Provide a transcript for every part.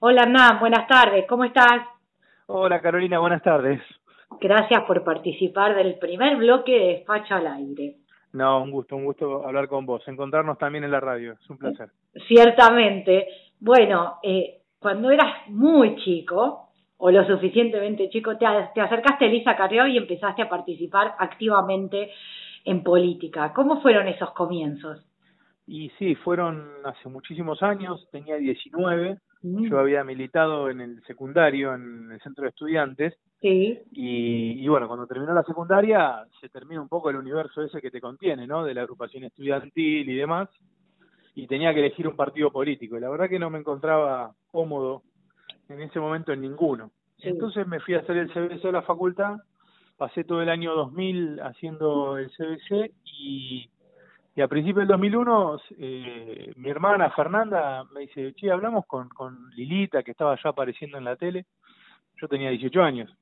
Hola Hernán, buenas tardes, ¿cómo estás? Hola Carolina, buenas tardes. Gracias por participar del primer bloque de Despacho al Aire. No, un gusto, un gusto hablar con vos, encontrarnos también en la radio, es un placer. Ciertamente. Bueno, eh, cuando eras muy chico, o lo suficientemente chico, te, te acercaste a Elisa Carrió y empezaste a participar activamente en política. ¿Cómo fueron esos comienzos? Y sí, fueron hace muchísimos años, tenía 19, mm. yo había militado en el secundario, en el centro de estudiantes, sí. y, y, bueno, cuando terminó la secundaria se termina un poco el universo ese que te contiene, ¿no? De la agrupación estudiantil y demás, y tenía que elegir un partido político, y la verdad que no me encontraba cómodo en ese momento en ninguno. Entonces me fui a hacer el CBC de la facultad, pasé todo el año 2000 haciendo el CBC y y a principios del 2001, eh, mi hermana Fernanda me dice, che, hablamos con, con Lilita, que estaba ya apareciendo en la tele. Yo tenía 18 años.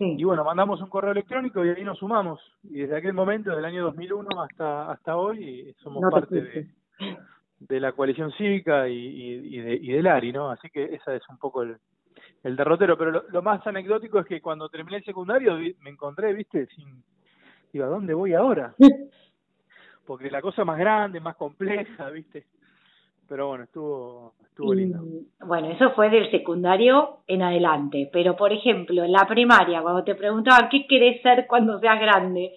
Y bueno, mandamos un correo electrónico y ahí nos sumamos. Y desde aquel momento, del año 2001 hasta hasta hoy, somos parte de, de, la coalición cívica y, y, de, y del ARI, ¿no? Así que esa es un poco el, el derrotero. Pero lo, lo, más anecdótico es que cuando terminé el secundario me encontré, viste, sin... Digo, ¿a dónde voy ahora? porque la cosa más grande, más compleja, ¿viste? Pero bueno, estuvo estuvo lindo. bueno, eso fue del secundario en adelante, pero por ejemplo, en la primaria, cuando te preguntaban qué querés ser cuando seas grande,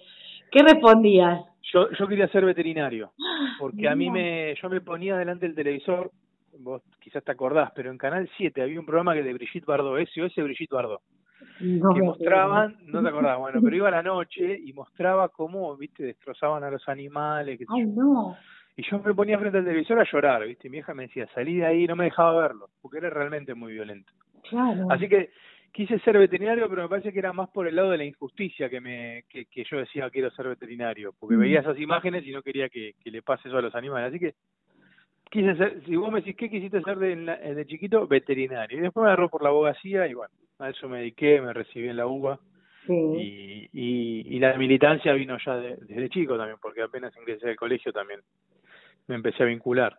¿qué respondías? Yo yo quería ser veterinario, porque a mí me yo me ponía delante del televisor, vos quizás te acordás, pero en Canal 7 había un programa que de Brigitte Bardot, SOS Brigitte Bardot que mostraban, no te acordás, bueno, pero iba a la noche y mostraba cómo, viste, destrozaban a los animales. Que Ay, no. Y yo me ponía frente al televisor a llorar, viste, mi hija me decía, salí de ahí, no me dejaba verlo, porque era realmente muy violento. Claro. Así que quise ser veterinario, pero me parece que era más por el lado de la injusticia que me que, que yo decía quiero ser veterinario, porque veía esas imágenes y no quería que, que le pase eso a los animales. Así que quise ser, si vos me decís qué quisiste ser de, de chiquito, veterinario. Y después me agarró por la abogacía y bueno, a eso me dediqué, me recibí en la UBA. Y, y, la militancia vino ya desde chico también, porque apenas ingresé al colegio también me empecé a vincular.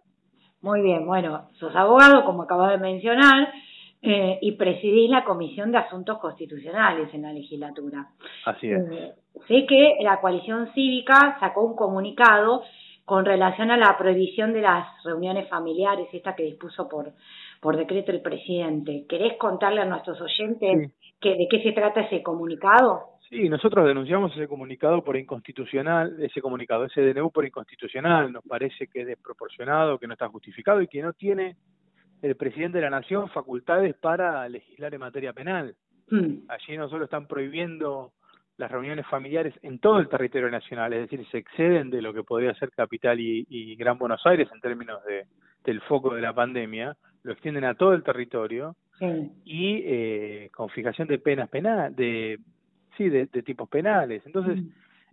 Muy bien, bueno, sos abogado, como acabas de mencionar, eh, y presidís la Comisión de Asuntos Constitucionales en la legislatura. Así es. Eh, sé que la coalición cívica sacó un comunicado con relación a la prohibición de las reuniones familiares, esta que dispuso por, por decreto el presidente. ¿Querés contarle a nuestros oyentes que, de qué se trata ese comunicado? Sí, nosotros denunciamos ese comunicado por inconstitucional, ese comunicado, ese DNU por inconstitucional, nos parece que es desproporcionado, que no está justificado y que no tiene el presidente de la Nación facultades para legislar en materia penal. Hmm. Allí no solo están prohibiendo las reuniones familiares en todo el territorio nacional, es decir, se exceden de lo que podría ser Capital y, Gran Buenos Aires en términos de, del foco de la pandemia, lo extienden a todo el territorio y eh, con fijación de penas penales, de, sí, de, tipos penales. Entonces, mm.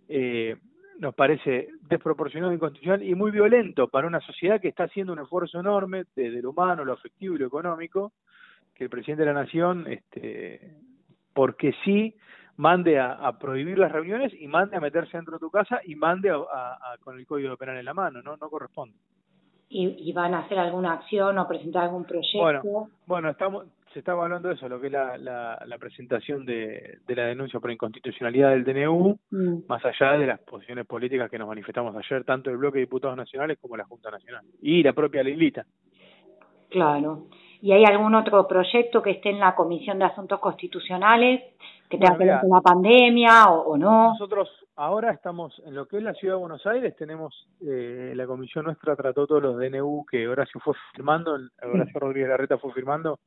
eh, nos parece desproporcionado, inconstitucional y muy violento para una sociedad que está haciendo un esfuerzo enorme desde lo humano, lo afectivo y lo económico, que el presidente de la Nación, este, porque sí, mande a, prohibir las reuniones y mande a meterse dentro de tu casa y mande a, con el código penal en la mano, no no corresponde. ¿Y, van a hacer alguna acción o presentar algún proyecto? Bueno, bueno estamos se estaba hablando de eso, lo que es la, la, presentación de, de, la denuncia por inconstitucionalidad del DNU, mm. más allá de las posiciones políticas que nos manifestamos ayer, tanto el bloque de diputados nacionales como la Junta Nacional, y la propia Lilita. Claro. ¿Y hay algún otro proyecto que esté en la Comisión de Asuntos Constitucionales que tenga que ver con la pandemia o, no? Nosotros ahora estamos en lo que es la Ciudad de Buenos Aires, tenemos, eh, la comisión nuestra trató todos los DNU que Horacio fue firmando, Horacio Rodríguez Larreta fue firmando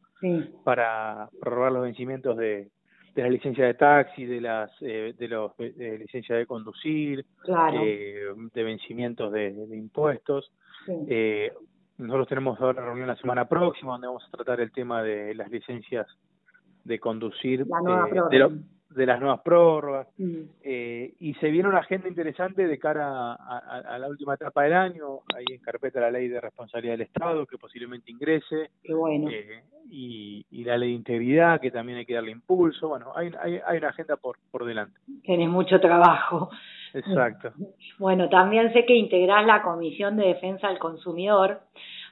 para prorrogar los vencimientos de, de la licencia de taxi, de las eh, de los de licencia de conducir, eh, de vencimientos de, de impuestos. Eh, nosotros tenemos ahora reunión la semana próxima donde vamos a tratar el tema de las licencias de conducir eh, de, las nuevas prórrogas. Mm. eh, y se viene una agenda interesante de cara a, la última etapa del año ahí en carpeta la ley de responsabilidad del Estado que posiblemente ingrese bueno. eh, y, y, la ley de integridad que también hay que darle impulso. Bueno hay, hay, hay una agenda por, por delante. Tienes mucho trabajo. Exacto. Bueno también sé que integrás la comisión de defensa del consumidor.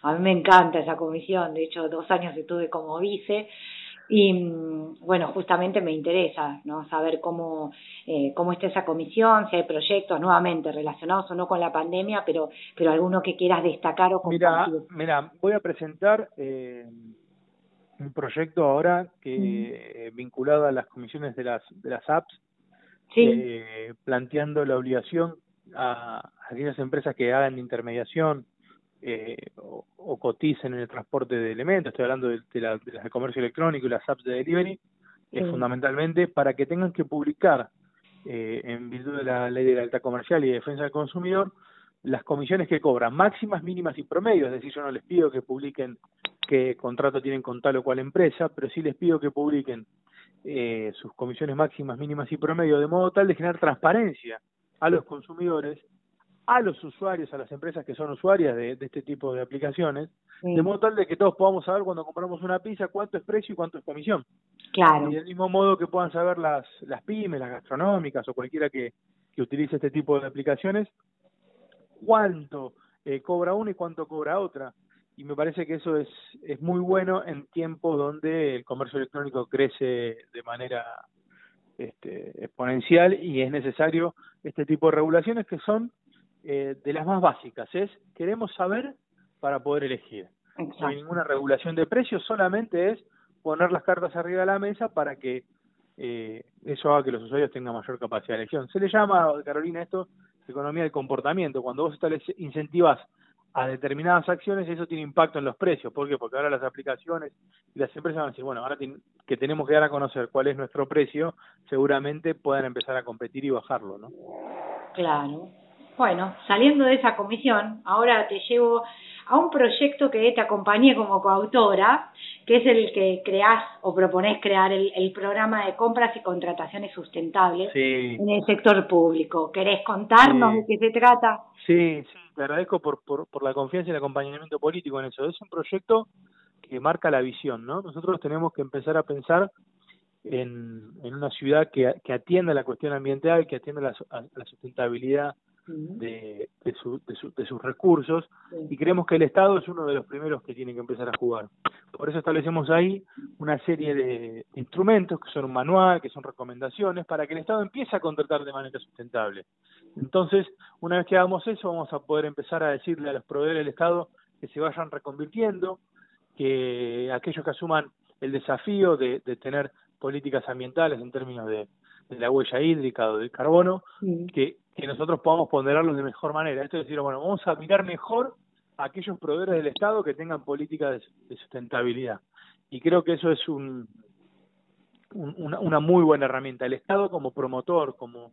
A mí me encanta esa comisión, de hecho dos años estuve como vice y mm, bueno, justamente me interesa ¿no? saber cómo, eh, cómo está esa comisión, si hay proyectos nuevamente relacionados o no con la pandemia, pero, pero alguno que quieras destacar o compartir. Mira, voy a presentar eh, un proyecto ahora que vinculado a las comisiones de las, de las apps, eh, planteando la obligación a aquellas empresas que hagan intermediación eh, o, coticen en el transporte de elementos, estoy hablando de, las de comercio electrónico y las apps de delivery, es fundamentalmente para que tengan que publicar eh, en virtud de la ley de la alta comercial y de defensa del consumidor las comisiones que cobran, máximas, mínimas y promedio, es decir, yo no les pido que publiquen qué contrato tienen con tal o cual empresa, pero sí les pido que publiquen eh, sus comisiones máximas, mínimas y promedio, de modo tal de generar transparencia a los consumidores, a los usuarios, a las empresas que son usuarias de, este tipo de aplicaciones, de modo tal de que todos podamos saber cuando compramos una pizza cuánto es precio y cuánto es comisión. Claro. Y del mismo modo que puedan saber las, las pymes, las gastronómicas o cualquiera que, que utilice este tipo de aplicaciones, cuánto eh, cobra una y cuánto cobra otra. Y me parece que eso es, es muy bueno en tiempos donde el comercio electrónico crece de manera este, exponencial y es necesario este tipo de regulaciones que son eh, de las más básicas. Es queremos saber para poder elegir. No hay ninguna regulación de precios, solamente es poner las cartas arriba de la mesa para que eh, eso haga que los usuarios tengan mayor capacidad de elección. Se le llama, Carolina, esto economía del comportamiento. Cuando vos incentivas a determinadas acciones, eso tiene impacto en los precios. ¿Por qué? Porque ahora las aplicaciones y las empresas van a decir, bueno, ahora que tenemos que dar a conocer cuál es nuestro precio, seguramente puedan empezar a competir y bajarlo, ¿no? Claro. Bueno, saliendo de esa comisión, ahora te llevo a un proyecto que te acompañé como coautora, que es el que creás o proponés crear el, programa de compras y contrataciones sustentables en el sector público. ¿Querés contarnos de qué se trata? Sí, sí, te agradezco por, por, por la confianza y el acompañamiento político en eso. Es un proyecto que marca la visión, ¿no? Nosotros tenemos que empezar a pensar en, en una ciudad que, que atienda la cuestión ambiental, que atienda la, la sustentabilidad de, de, su, de, sus recursos y creemos que el Estado es uno de los primeros que tiene que empezar a jugar. Por eso establecemos ahí una serie de instrumentos que son un manual, que son recomendaciones, para que el Estado empiece a contratar de manera sustentable. Entonces, una vez que hagamos eso, vamos a poder empezar a decirle a los proveedores del Estado que se vayan reconvirtiendo, que aquellos que asuman el desafío de, de tener políticas ambientales en términos de, de la huella hídrica o del carbono, que, que nosotros podamos ponderarlos de mejor manera. Esto es decir, bueno, vamos a mirar mejor a aquellos proveedores del Estado que tengan políticas de, sustentabilidad. Y creo que eso es un, una, una, muy buena herramienta. El Estado como promotor, como,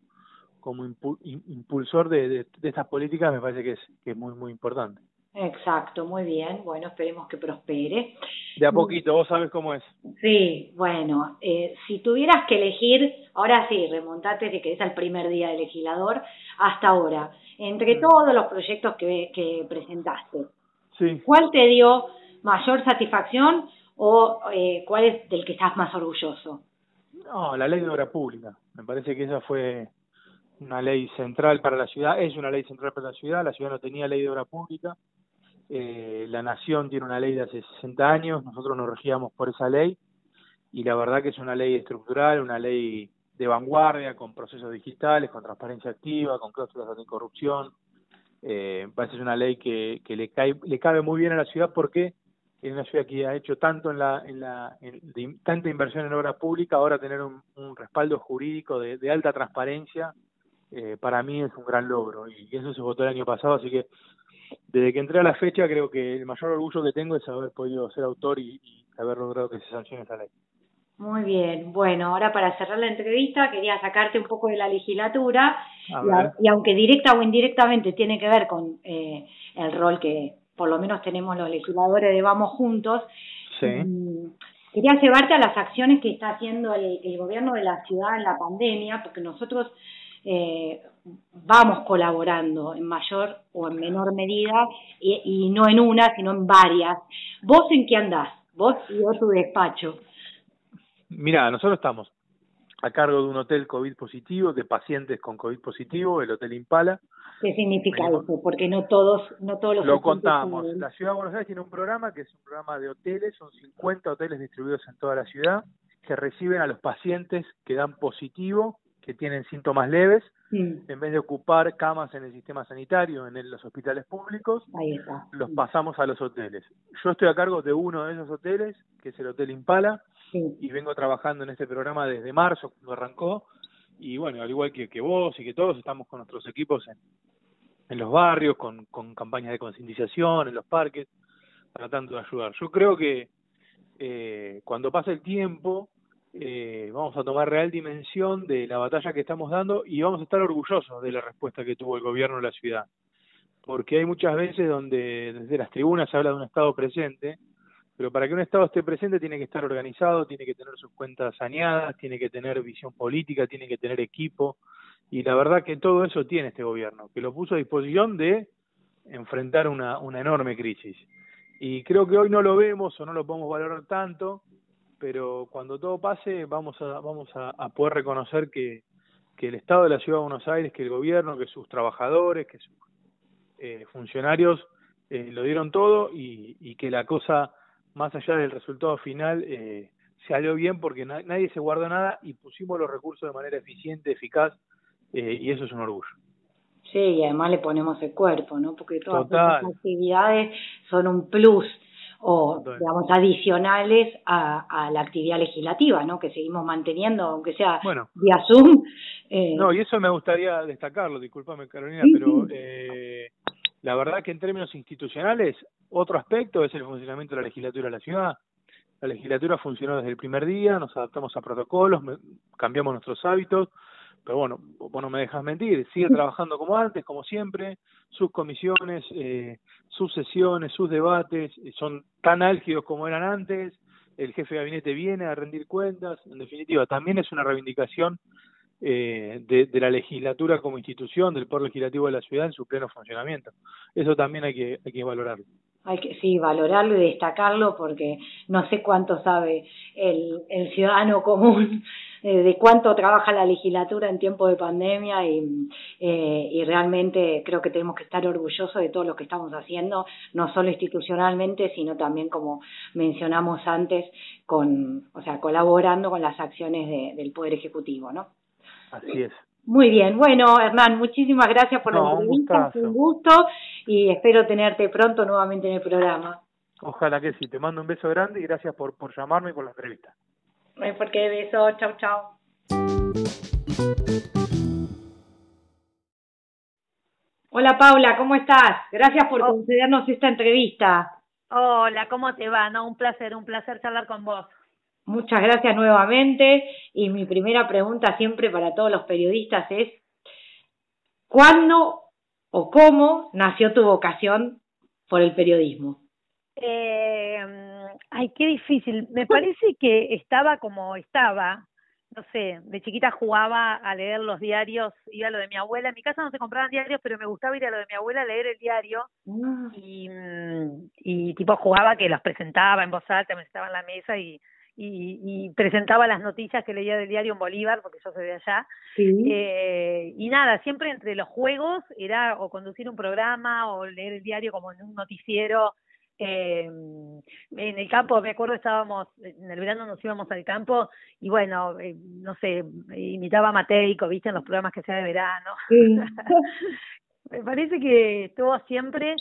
como impulsor de, de, de, estas políticas me parece que es, que es muy, muy importante. Exacto, muy bien. Bueno, esperemos que prospere. De a poquito, vos sabes cómo es. Sí, bueno, eh, si tuvieras que elegir, ahora sí, remontate de que es el primer día de legislador hasta ahora, entre todos los proyectos que, que presentaste, sí. ¿cuál te dio mayor satisfacción o eh, cuál es del que estás más orgulloso? No, la ley de obra pública. Me parece que esa fue una ley central para la ciudad, es una ley central para la ciudad, la ciudad no tenía ley de obra pública, eh, la nación tiene una ley de hace 60 años, nosotros nos regíamos por esa ley y la verdad que es una ley estructural, una ley de vanguardia, con procesos digitales, con transparencia activa, con cláusulas anticorrupción. Eh, parece es una ley que, que le, cae, le cabe muy bien a la ciudad porque es una ciudad que ha hecho tanto en la, en la en, tanta inversión en obra pública, ahora tener un, respaldo jurídico de, de alta transparencia, eh, para mí es un gran logro y eso se votó el año pasado, así que desde que entré a la fecha creo que el mayor orgullo que tengo es haber podido ser autor y, haber logrado que se sancione esa ley. Muy bien, bueno, ahora para cerrar la entrevista quería sacarte un poco de la legislatura. Y, aunque directa o indirectamente tiene que ver con eh, el rol que por lo menos tenemos los legisladores de Vamos Juntos, mm, quería llevarte a las acciones que está haciendo el, el gobierno de la ciudad en la pandemia, porque nosotros eh, vamos colaborando en mayor o en menor medida y, y, no en una, sino en varias. ¿Vos en qué andás? Vos y yo tu despacho. Mira, nosotros estamos a cargo de un hotel COVID positivo, de pacientes con COVID positivo, el Hotel Impala. ¿Qué significa eso? Porque no todos, no todos los Lo contamos. La Ciudad de Buenos Aires tiene un programa que es un programa de hoteles, son 50 hoteles distribuidos en toda la ciudad, que reciben a los pacientes que dan positivo, que tienen síntomas leves, en vez de ocupar camas en el sistema sanitario, en los hospitales públicos, los pasamos a los hoteles. Yo estoy a cargo de uno de esos hoteles, que es el Hotel Impala, y vengo trabajando en este programa desde marzo, cuando arrancó, y bueno, al igual que, que vos y que todos, estamos con nuestros equipos en, en los barrios, con, con campañas de concientización, en los parques, tratando de ayudar. Yo creo que eh, cuando pasa el tiempo, eh, vamos a tomar real dimensión de la batalla que estamos dando y vamos a estar orgullosos de la respuesta que tuvo el gobierno de la ciudad. Porque hay muchas veces donde desde las tribunas se habla de un Estado presente, pero para que un Estado esté presente tiene que estar organizado, tiene que tener sus cuentas saneadas, tiene que tener visión política, tiene que tener equipo, y la verdad que todo eso tiene este gobierno, que lo puso a disposición de enfrentar una, una enorme crisis. Y creo que hoy no lo vemos o no lo podemos valorar tanto, pero cuando todo pase vamos a, vamos a, poder reconocer que, que el Estado de la Ciudad de Buenos Aires, que el gobierno, que sus trabajadores, que sus eh, funcionarios eh, lo dieron todo y, y que la cosa más allá del resultado final, eh, salió bien porque nadie se guardó nada y pusimos los recursos de manera eficiente, eficaz, eh, y eso es un orgullo. Sí, y además le ponemos el cuerpo, ¿no? Porque todas estas actividades son un plus o, digamos, adicionales a, a, la actividad legislativa, ¿no? Que seguimos manteniendo, aunque sea bueno, vía Zoom. Eh... No, y eso me gustaría destacarlo, discúlpame Carolina, pero eh, la verdad que en términos institucionales otro aspecto es el funcionamiento de la legislatura de la ciudad. La legislatura funcionó desde el primer día, nos adaptamos a protocolos, cambiamos nuestros hábitos, pero bueno, vos no me dejas mentir, sigue trabajando como antes, como siempre, sus comisiones, eh, sus sesiones, sus debates eh, son tan álgidos como eran antes, el jefe de gabinete viene a rendir cuentas, en definitiva, también es una reivindicación eh, de, la legislatura como institución, del poder legislativo de la ciudad en su pleno funcionamiento. Eso también hay que, hay que valorarlo hay que sí valorarlo y destacarlo porque no sé cuánto sabe el, el ciudadano común eh, de cuánto trabaja la legislatura en tiempo de pandemia y, eh, y realmente creo que tenemos que estar orgullosos de todo lo que estamos haciendo, no solo institucionalmente, sino también como mencionamos antes, con, o sea, colaborando con las acciones de, del Poder Ejecutivo, ¿no? Así es. Muy bien, bueno Hernán, muchísimas gracias por la entrevista, un, un gusto y espero tenerte pronto nuevamente en el programa. Ojalá que sí, te mando un beso grande y gracias por, por llamarme y por la entrevista. No hay por qué, beso, chao, chao. Hola Paula, ¿cómo estás? Gracias por oh. concedernos esta entrevista. Hola, ¿cómo te va? No, un placer, un placer charlar con vos. Muchas gracias nuevamente y mi primera pregunta siempre para todos los periodistas es, ¿cuándo o cómo nació tu vocación por el periodismo? Eh, ay, qué difícil. Me parece que estaba como estaba. No sé, de chiquita jugaba a leer los diarios, iba a lo de mi abuela. En mi casa no se compraban diarios, pero me gustaba ir a lo de mi abuela a leer el diario. Ah. Y, mm, y tipo jugaba que los presentaba en voz alta, me estaba en la mesa y y, y, presentaba las noticias que leía del diario en Bolívar, porque yo soy de allá. Eh, y nada, siempre entre los juegos era o conducir un programa o leer el diario como en un noticiero. Eh, en el campo, me acuerdo, estábamos, en el verano nos íbamos al campo y bueno, eh, no sé, imitaba a Mateico, viste, en los programas que sea de verano. me parece que estuvo siempre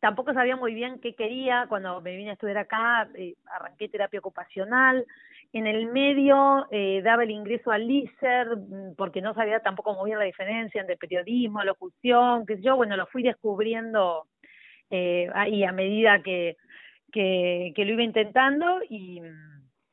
tampoco sabía muy bien qué quería cuando me vine a estudiar acá, eh, arranqué terapia ocupacional, en el medio eh, daba el ingreso al LICER mm, porque no sabía tampoco muy bien la diferencia entre periodismo, locución, que yo, bueno, lo fui descubriendo eh, ahí a medida que, que, que lo iba intentando y...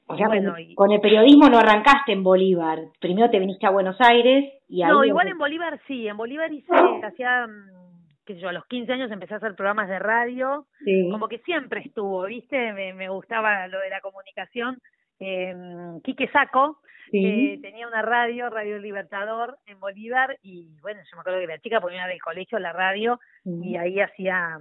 O sea, bueno, con el periodismo no arrancaste en Bolívar, primero te viniste a Buenos Aires y ahí... No, igual en Bolívar sí, en Bolívar hice, hacía mm, que yo, a los 15 años empecé a hacer programas de radio, como que siempre estuvo, ¿viste? Me, me gustaba lo de la comunicación. Eh, Quique Saco eh, tenía una radio, Radio Libertador, en Bolívar, y bueno, yo me acuerdo que la chica ponía del colegio la radio y ahí hacía,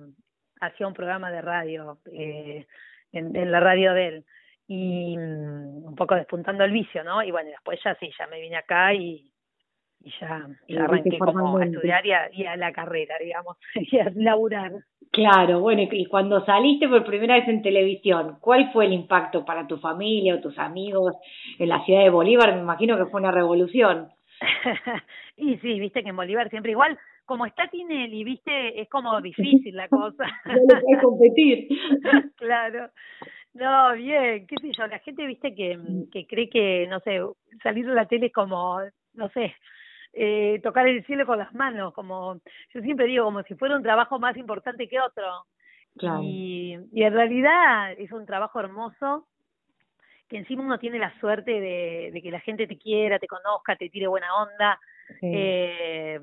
hacía un programa de radio, eh, en, en la radio de él. y mm, un poco despuntando el vicio, ¿no? Y bueno, después ya sí, ya me vine acá y, y ya, ya arranqué como a estudiar y a, y a la carrera, digamos, y a laburar. Claro, bueno, y cuando saliste por primera vez en televisión, ¿cuál fue el impacto para tu familia o tus amigos en la ciudad de Bolívar? Me imagino que fue una revolución. y sí, viste que en Bolívar siempre igual, como está Tinelli, viste, es como difícil la cosa. no le competir. claro. No, bien, qué sé yo, la gente, viste, que, que cree que, no sé, salir de la tele es como, no sé, eh, tocar el cielo con las manos, como yo siempre digo, como si fuera un trabajo más importante que otro. Y, y en realidad es un trabajo hermoso que encima uno tiene la suerte de, de que la gente te quiera, te conozca, te tire buena onda. Eh,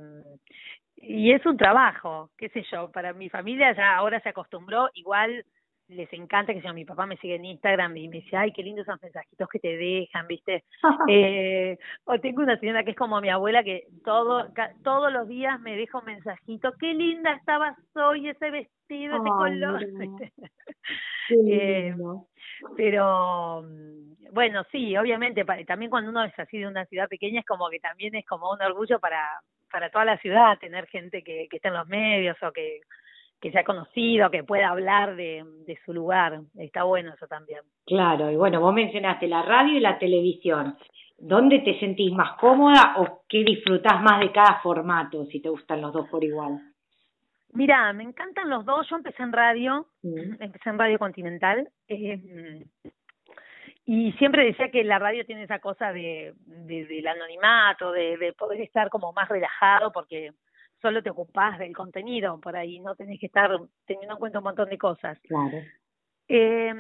y es un trabajo, qué sé yo, para mi familia ya ahora se acostumbró, igual les encanta que sea mi papá me sigue en Instagram y me dice, ay, qué lindos esos mensajitos que te dejan, ¿viste? eh, o tengo una señora que es como mi abuela que todo todos los días me deja un mensajito, qué linda estabas hoy, ese vestido, ese color. eh, pero bueno, sí, obviamente, también cuando uno es así de una ciudad pequeña es como que también es como un orgullo para para toda la ciudad tener gente que, que esté en los medios o que que sea conocido, que pueda hablar de, de su lugar. Está bueno eso también. Claro, y bueno, vos mencionaste la radio y la televisión. ¿Dónde te sentís más cómoda o qué disfrutás más de cada formato, si te gustan los dos por igual? Mira, me encantan los dos. Yo empecé en radio, empecé en Radio Continental. Eh, y siempre decía que la radio tiene esa cosa de, de del anonimato, de, de poder estar como más relajado, porque solo te ocupás del contenido por ahí, no tenés que estar teniendo en cuenta un montón de cosas. Claro. Eh,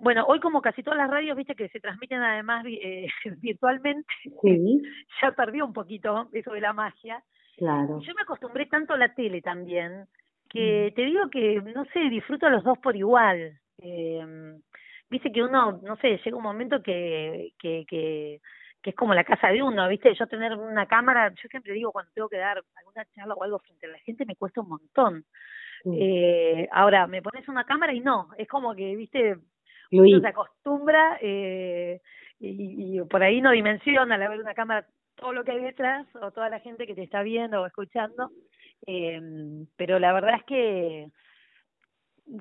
bueno, hoy como casi todas las radios, viste que se transmiten además eh, virtualmente, sí. ya perdió un poquito eso de la magia. Claro. Yo me acostumbré tanto a la tele también, que mm. te digo que, no sé, disfruto los dos por igual. Eh, viste que uno, no sé, llega un momento que, que, que que es como la casa de uno, ¿viste? Yo tener una cámara, yo siempre digo cuando tengo que dar alguna charla o algo frente a la gente me cuesta un montón. Eh, ahora, me pones una cámara y no, es como que, ¿viste? Uno se acostumbra eh, y, y por ahí no dimensiona al ver una cámara todo lo que hay detrás o toda la gente que te está viendo o escuchando. Eh, pero la verdad es que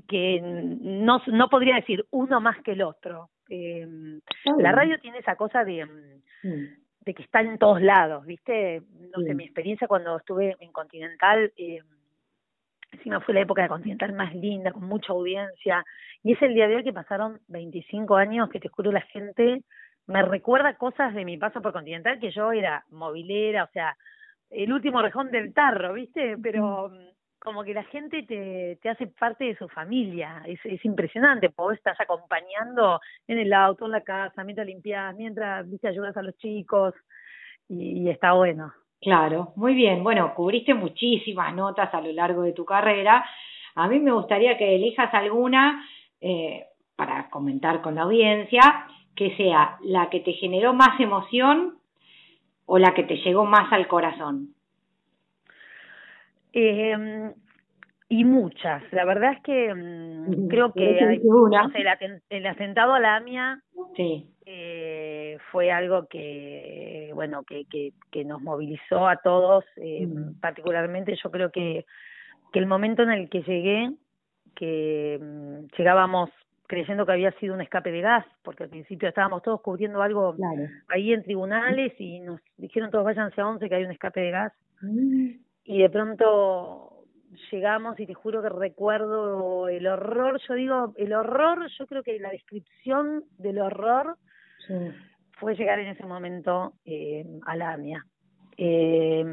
que no, no podría decir uno más que el otro. Eh, la radio tiene esa cosa de, mm, mm. de que está en todos lados, ¿viste? No sé, mi experiencia cuando estuve en Continental, eh, encima fue la época de Continental más linda, con mucha audiencia, y es el día de hoy que pasaron 25 años que te juro la gente me recuerda cosas de mi paso por Continental que yo era movilera, o sea, el último rejón del tarro, ¿viste? Pero mm como que la gente te, te hace parte de su familia, es, es impresionante, vos estás acompañando en el auto, en la casa, mientras limpias, mientras viste ayudas a los chicos y, está bueno. Claro, muy bien, bueno, cubriste muchísimas notas a lo largo de tu carrera, a mí me gustaría que elijas alguna eh, para comentar con la audiencia, que sea la que te generó más emoción o la que te llegó más al corazón. Eh, y muchas. La verdad es que mm, creo que hay, no sé, el, el, atentado a la AMIA sí. eh, fue algo que, bueno, que, que, que nos movilizó a todos. Eh, Particularmente yo creo que, que el momento en el que llegué, que mm, llegábamos creyendo que había sido un escape de gas, porque al principio estábamos todos cubriendo algo ahí en tribunales y nos dijeron todos váyanse a once que hay un escape de gas. Y de pronto llegamos y te juro que recuerdo el horror, yo digo, el horror, yo creo que la descripción del horror fue llegar en ese momento eh, a la AMIA. Eh,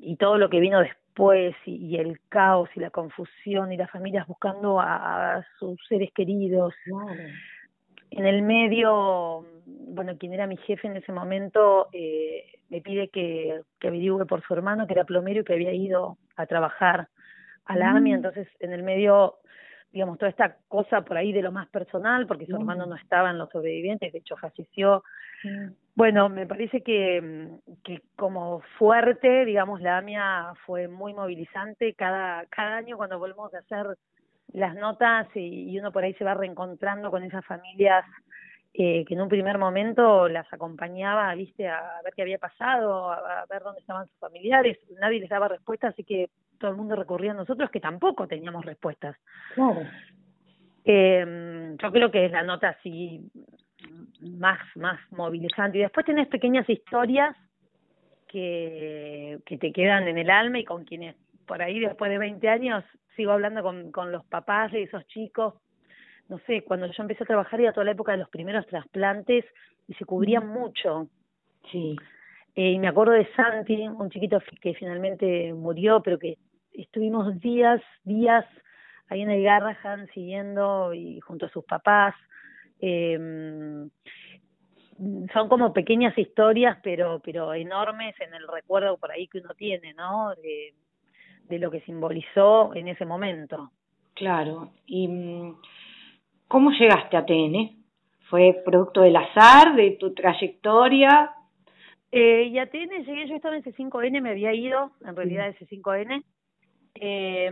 y todo lo que vino después y, el caos y la confusión y las familias buscando a, sus seres queridos. En el medio, bueno, quien era mi jefe en ese momento eh, me pide que, que averigüe por su hermano, que era plomero y que había ido a trabajar a la AMI, mm. entonces en el medio, digamos, toda esta cosa por ahí de lo más personal, porque su hermano no estaba en los sobrevivientes, de hecho falleció. Bueno, me parece que, que como fuerte, digamos, la AMIA fue muy movilizante. Cada, cada año cuando volvemos a hacer las notas y, y uno por ahí se va reencontrando con esas familias eh, que en un primer momento las acompañaba, viste, a ver qué había pasado, a, ver dónde estaban sus familiares, nadie les daba respuesta, así que todo el mundo recurría a nosotros que tampoco teníamos respuestas. Claro. Eh, yo creo que es la nota así más, más movilizante. Y después tenés pequeñas historias que, que te quedan en el alma y con quienes por ahí después de 20 años sigo hablando con, con los papás de esos chicos. No sé, cuando yo empecé a trabajar era toda la época de los primeros trasplantes y se cubrían mucho. Sí. Eh, y me acuerdo de Santi, un chiquito que finalmente murió, pero que estuvimos días, días ahí en el Garrahan siguiendo y junto a sus papás. Eh, son como pequeñas historias, pero, pero enormes en el recuerdo por ahí que uno tiene, ¿no? De, de lo que simbolizó en ese momento. Claro. ¿Y mm, cómo llegaste a TN? ¿Fue producto del azar, de tu trayectoria? Eh, y a TN llegué, yo estaba en C5N, me había ido, en realidad de C5N, eh,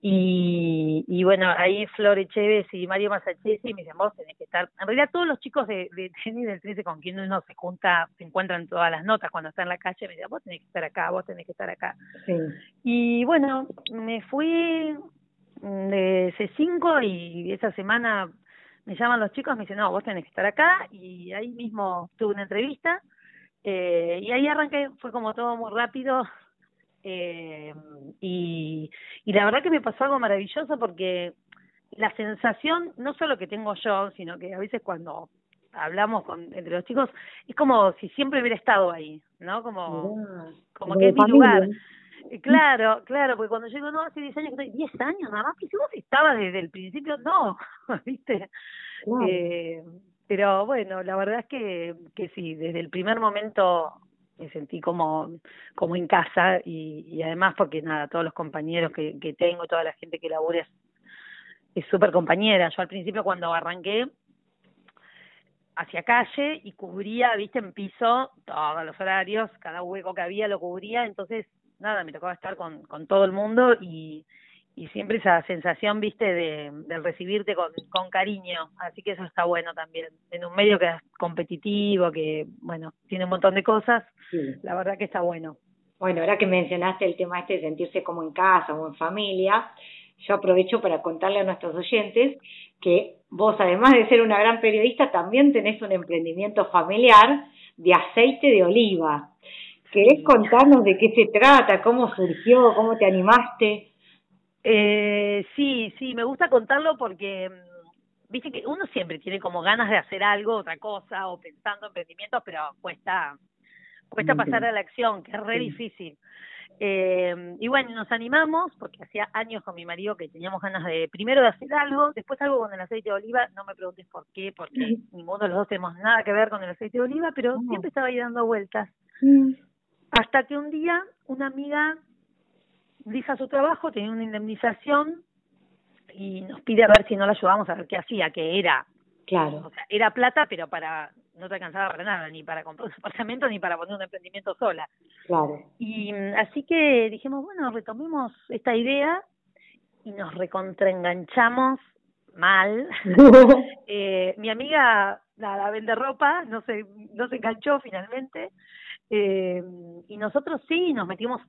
y, y bueno, ahí Flore Chévez y Mario Masachesi me dicen, vos tenés que estar. En realidad, todos los chicos de, de tenis del 13 con quien uno se junta, se encuentran todas las notas cuando está en la calle, me dicen, vos tenés que estar acá, vos tenés que estar acá. Sí. Y bueno, me fui de C5 y esa semana me llaman los chicos, me dicen, no, vos tenés que estar acá. Y ahí mismo tuve una entrevista. Eh, y ahí arranqué, fue como todo muy rápido, eh, y, y la verdad que me pasó algo maravilloso porque la sensación, no solo que tengo yo, sino que a veces cuando hablamos con, entre los chicos, es como si siempre hubiera estado ahí, ¿no? Como, como que es mi lugar. Eh, claro, claro, porque cuando digo, no, hace 10 años que estoy, 10 años nada más, que si vos estabas desde el principio, no, ¿viste? Eh, pero bueno, la verdad es que, que sí, desde el primer momento me sentí como, como en casa y, y además porque nada, todos los compañeros que, que tengo, toda la gente que labora es súper compañera. Yo al principio cuando arranqué hacia calle y cubría, viste, en piso todos los horarios, cada hueco que había lo cubría, entonces nada, me tocaba estar con, con todo el mundo y, y siempre esa sensación, viste, de, de recibirte con, con cariño. Así que eso está bueno también. En un medio que es competitivo, que, bueno, tiene un montón de cosas, Sí. la verdad que está bueno. Bueno, ahora que mencionaste el tema este de sentirse como en casa o en familia, yo aprovecho para contarle a nuestros oyentes que vos, además de ser una gran periodista, también tenés un emprendimiento familiar de aceite de oliva. ¿Querés Sí. contarnos de qué se trata? ¿Cómo surgió? ¿Cómo te animaste? Eh, sí, sí, me gusta contarlo porque, mm, viste que uno siempre tiene como ganas de hacer algo, otra cosa, o pensando en emprendimientos, pero cuesta, cuesta pasar a la acción, que es re Sí. difícil. Eh, y bueno, nos animamos porque hacía años con mi marido que teníamos ganas de, primero de hacer algo, después algo con el aceite de oliva, no me preguntes por qué, porque ninguno de los dos tenemos nada que ver con el aceite de oliva, pero No. siempre estaba ahí dando vueltas. Hasta que un día una amiga deja su trabajo, tenía una indemnización y nos pide a ver si no la ayudamos a ver qué hacía, que era, Claro. o sea, era plata, pero para no te alcanzaba para nada, ni para comprar un apartamento, ni para poner un emprendimiento sola. Claro. Y mm, así que dijimos, bueno, retomemos esta idea y nos recontraenganchamos mal. eh, mi amiga, la, la vende ropa, no se, no se enganchó finalmente. Eh, y nosotros sí nos metimos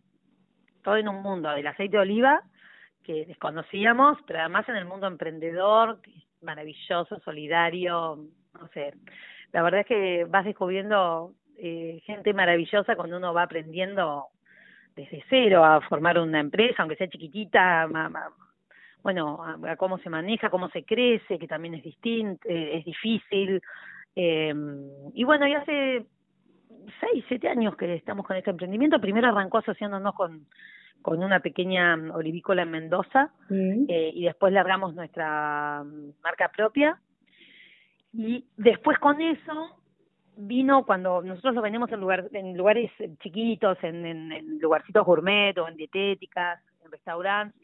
todo en un mundo del aceite de oliva que desconocíamos, pero además en el mundo emprendedor, maravilloso, solidario, no sé. La verdad es que vas descubriendo eh, gente maravillosa cuando uno va aprendiendo desde cero a formar una empresa, aunque sea chiquitita, ma- ma- bueno, a, cómo se maneja, cómo se crece, que también es distinto, eh, es difícil. Eh, y bueno, ya hace seis, siete años que estamos con este emprendimiento. Primero arrancó asociándonos con, con una pequeña olivícola en Mendoza Mm. eh, y después largamos nuestra marca propia. Y después con eso vino cuando nosotros lo vendemos en, lugar, en lugares chiquitos, en, en, en lugarcitos gourmet o en dietéticas, en restaurantes.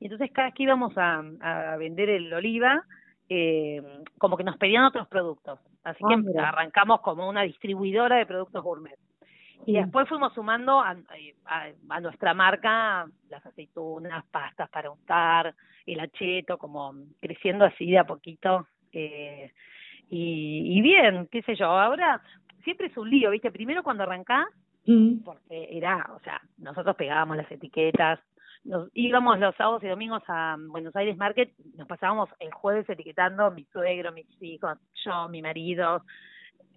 Y entonces cada vez que íbamos a, a vender el oliva, eh, como que nos pedían otros productos. Así Ah, que mira. arrancamos como una distribuidora de productos gourmet. Y Sí. después fuimos sumando a, a, a nuestra marca las aceitunas, pastas para untar, el acheto, como creciendo así de a poquito. Eh, y, y bien, qué sé yo, ahora siempre es un lío, ¿viste? Primero cuando arrancás, mm. porque era, o sea, nosotros pegábamos las etiquetas, nos íbamos los sábados y domingos a Buenos Aires Market, nos pasábamos el jueves etiquetando mi suegro, mis hijos, yo, mi marido,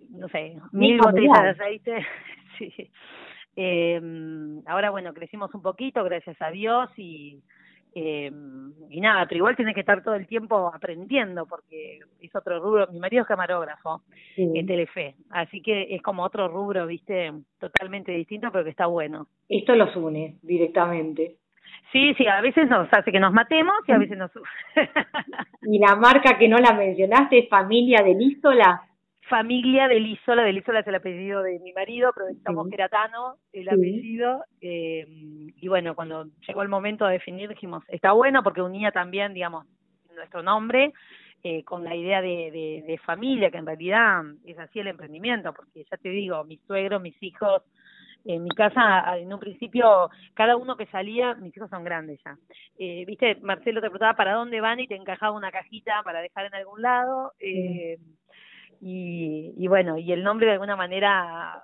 no sé, mil botellas de aceite. sí. Eh, ahora, bueno, crecimos un poquito, gracias a Dios, y, eh, y nada, pero igual tiene que estar todo el tiempo aprendiendo, porque es otro rubro. Mi marido es camarógrafo en Telefe, así que es como otro rubro, viste, totalmente distinto, pero que está bueno. Esto los une directamente. Sí, sí, a veces nos hace que nos matemos y a veces nos... ¿Y la marca que no la mencionaste es Familia de Lístola? familia de Lisola, de Lisola es el apellido de mi marido, pero estamos Tano, el apellido, eh, y bueno, cuando llegó el momento de definir dijimos, está bueno porque unía también, digamos, nuestro nombre eh, con la idea de, de, familia, que en realidad es así el emprendimiento, porque ya te digo, mis suegros, mis hijos, en mi casa, en un principio, cada uno que salía, mis hijos son grandes ya. Eh, Viste, Marcelo te preguntaba para dónde van y te encajaba una cajita para dejar en algún lado. Eh, y, y bueno, y el nombre de alguna manera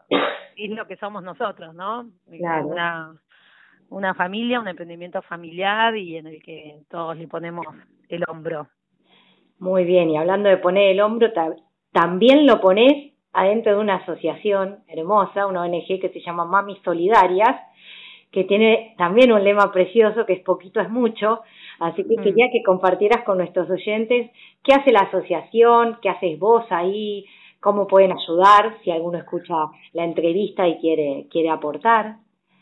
es lo que somos nosotros, ¿no? Una, una familia, un emprendimiento familiar y en el que todos le ponemos el hombro. Muy bien, y hablando de poner el hombro, también lo pones adentro de una asociación hermosa, una ONG que se llama Mami Solidarias, que tiene también un lema precioso que es poquito es mucho, así que mm. quería que compartieras con nuestros oyentes qué hace la asociación, qué haces vos ahí, cómo pueden ayudar, si alguno escucha la entrevista y quiere, quiere aportar.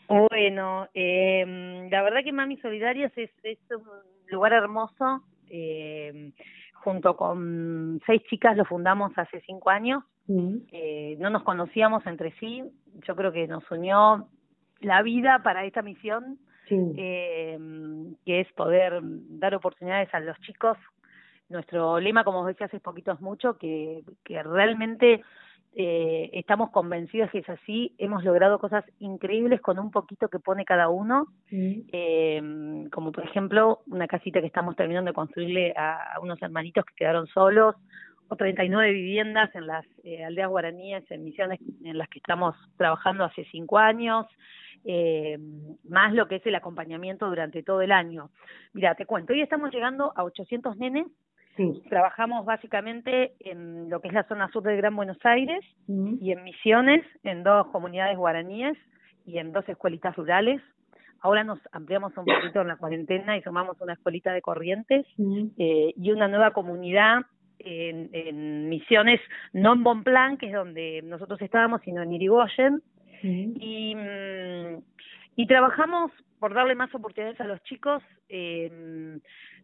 Bueno, eh, la verdad que Mami Solidarias es, es un lugar hermoso, eh, junto con seis chicas lo fundamos hace cinco años, mm. eh, no nos conocíamos entre sí, yo creo que nos unió la vida para esta misión, eh, que es poder dar oportunidades a los chicos. Nuestro lema, como decía hace poquito, es mucho, que, que realmente eh, estamos convencidos que es así. Hemos logrado cosas increíbles con un poquito que pone cada uno, eh, como por ejemplo una casita que estamos terminando de construirle a, unos hermanitos que quedaron solos, o 39 viviendas en las eh, aldeas guaraníes, en misiones en las que estamos trabajando hace cinco años eh, más lo que es el acompañamiento durante todo el año. Mira, te cuento, hoy estamos llegando a 800 nenes. Sí. Trabajamos básicamente en lo que es la zona sur del Gran Buenos Aires y en Misiones, en dos comunidades guaraníes y en dos escuelitas rurales. Ahora nos ampliamos un poquito en la cuarentena y sumamos una escuelita de Corrientes eh, y una nueva comunidad en, en Misiones, no en Bonplan, que es donde nosotros estábamos, sino en Irigoyen, y, y trabajamos por darle más oportunidades a los chicos. Eh,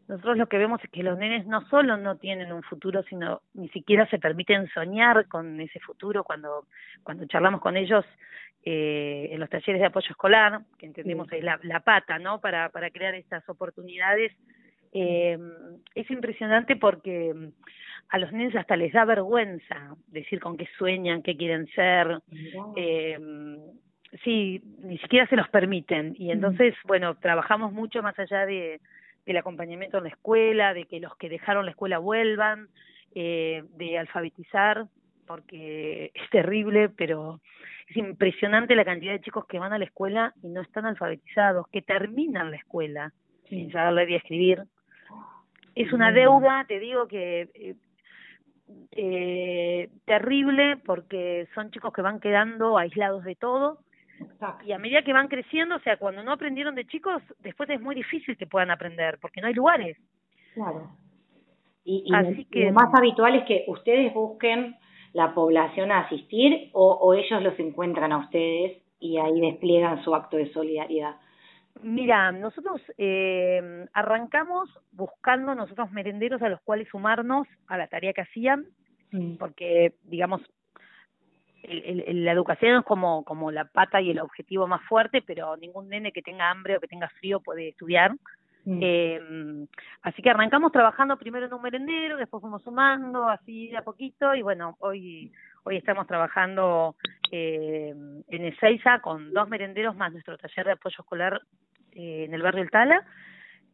nosotros lo que vemos es que los nenes no solo no tienen un futuro, sino ni siquiera se permiten soñar con ese futuro cuando, cuando charlamos con ellos eh, en los talleres de apoyo escolar, que entendemos es la, la pata, ¿no? Para, para crear estas oportunidades. Eh, es impresionante porque a los niños hasta les da vergüenza decir con qué sueñan, qué quieren ser. Eh, sí, ni siquiera se los permiten. Y entonces, bueno, trabajamos mucho más allá de del acompañamiento en la escuela, de que los que dejaron la escuela vuelvan, eh, de alfabetizar, porque es terrible, pero es impresionante la cantidad de chicos que van a la escuela y no están alfabetizados, que terminan la escuela sin saber leer y escribir. Es una deuda, te digo que eh, eh, terrible porque son chicos que van quedando aislados de todo y a medida que van creciendo, o sea, cuando no aprendieron de chicos, después es muy difícil que puedan aprender porque no hay lugares. Claro. Y, y que, lo más habitual es que ustedes busquen la población a asistir o, o ellos los encuentran a ustedes y ahí despliegan su acto de solidaridad. Mira, nosotros eh, arrancamos buscando nosotros merenderos a los cuales sumarnos a la tarea que hacían, mm. porque, digamos, el, la educación es como, como la pata y el objetivo más fuerte, pero ningún nene que tenga hambre o que tenga frío puede estudiar. Mm. Eh, así que arrancamos trabajando primero en un merendero, después fuimos sumando así de a poquito y bueno, hoy hoy estamos trabajando eh, en Ezeiza con dos merenderos más nuestro taller de apoyo escolar eh, en el barrio El Tala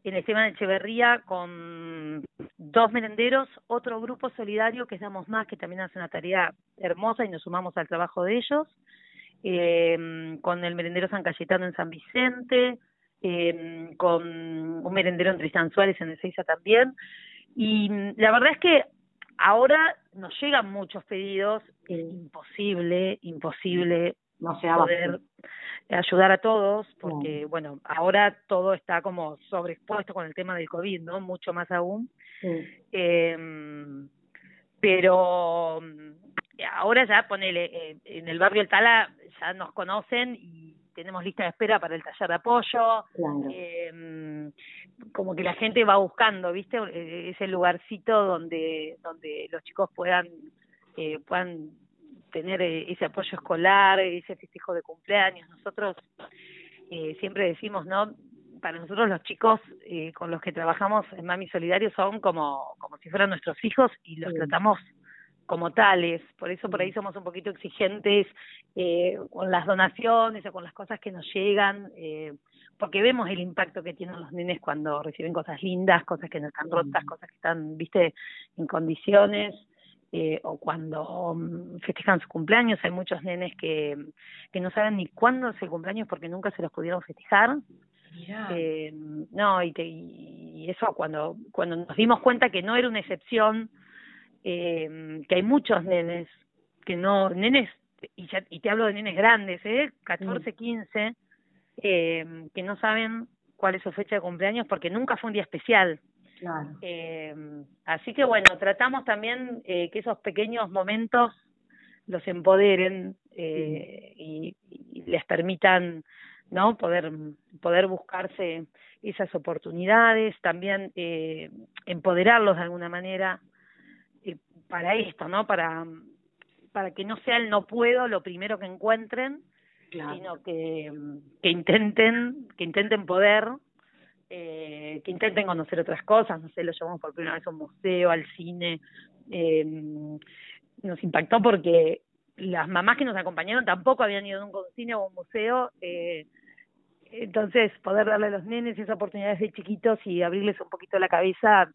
en Esteban Echeverría con dos merenderos, otro grupo solidario que es Damos Más, que también hace una tarea hermosa y nos sumamos al trabajo de ellos, eh, con el merendero San Cayetano en San Vicente, eh, con un merendero en Tristan Suárez en Ezeiza también. Y la verdad es que ahora nos llegan muchos pedidos, es imposible, imposible no se poder ayudar a todos, porque bueno, ahora todo está como sobreexpuesto con el tema del COVID, ¿no? Mucho más aún. Eh, pero ahora ya ponele, eh, en el barrio El Tala ya nos conocen y tenemos lista de espera para el taller de apoyo. Eh, como que la gente va buscando, ¿viste? Eh, ese lugarcito donde donde los chicos puedan eh, puedan tener eh, ese apoyo escolar, ese festejo de cumpleaños. Nosotros eh, siempre decimos, ¿no? Para nosotros los chicos eh, con los que trabajamos en Mami Solidario son como, como si fueran nuestros hijos y los tratamos como tales, por eso por ahí somos un poquito exigentes eh, con las donaciones o con las cosas que nos llegan, eh, porque vemos el impacto que tienen los nenes cuando reciben cosas lindas, cosas que no están rotas, cosas que están, viste, en condiciones, eh, o cuando mm, festejan su cumpleaños, hay muchos nenes que, que no saben ni cuándo es el cumpleaños porque nunca se los pudieron festejar. Eh, no, y, te, y eso cuando, cuando nos dimos cuenta que no era una excepción, eh, que hay muchos nenes que no, nenes, y, ya, y te hablo de nenes grandes, ¿eh? 14, 15, eh, que no saben cuál es su fecha de cumpleaños porque nunca fue un día especial. Eh, así que bueno, tratamos también eh, que esos pequeños momentos los empoderen eh, y, y, les permitan no poder poder buscarse esas oportunidades también eh, empoderarlos de alguna manera eh, para esto no para para que no sea el no puedo lo primero que encuentren claro. sino que que intenten que intenten poder eh, que intenten conocer otras cosas, no sé, lo llevamos por primera vez a un museo, al cine, eh, nos impactó porque las mamás que nos acompañaron tampoco habían ido a un cine o a un museo, eh, entonces poder darle a los nenes esas oportunidades de chiquitos y abrirles un poquito la cabeza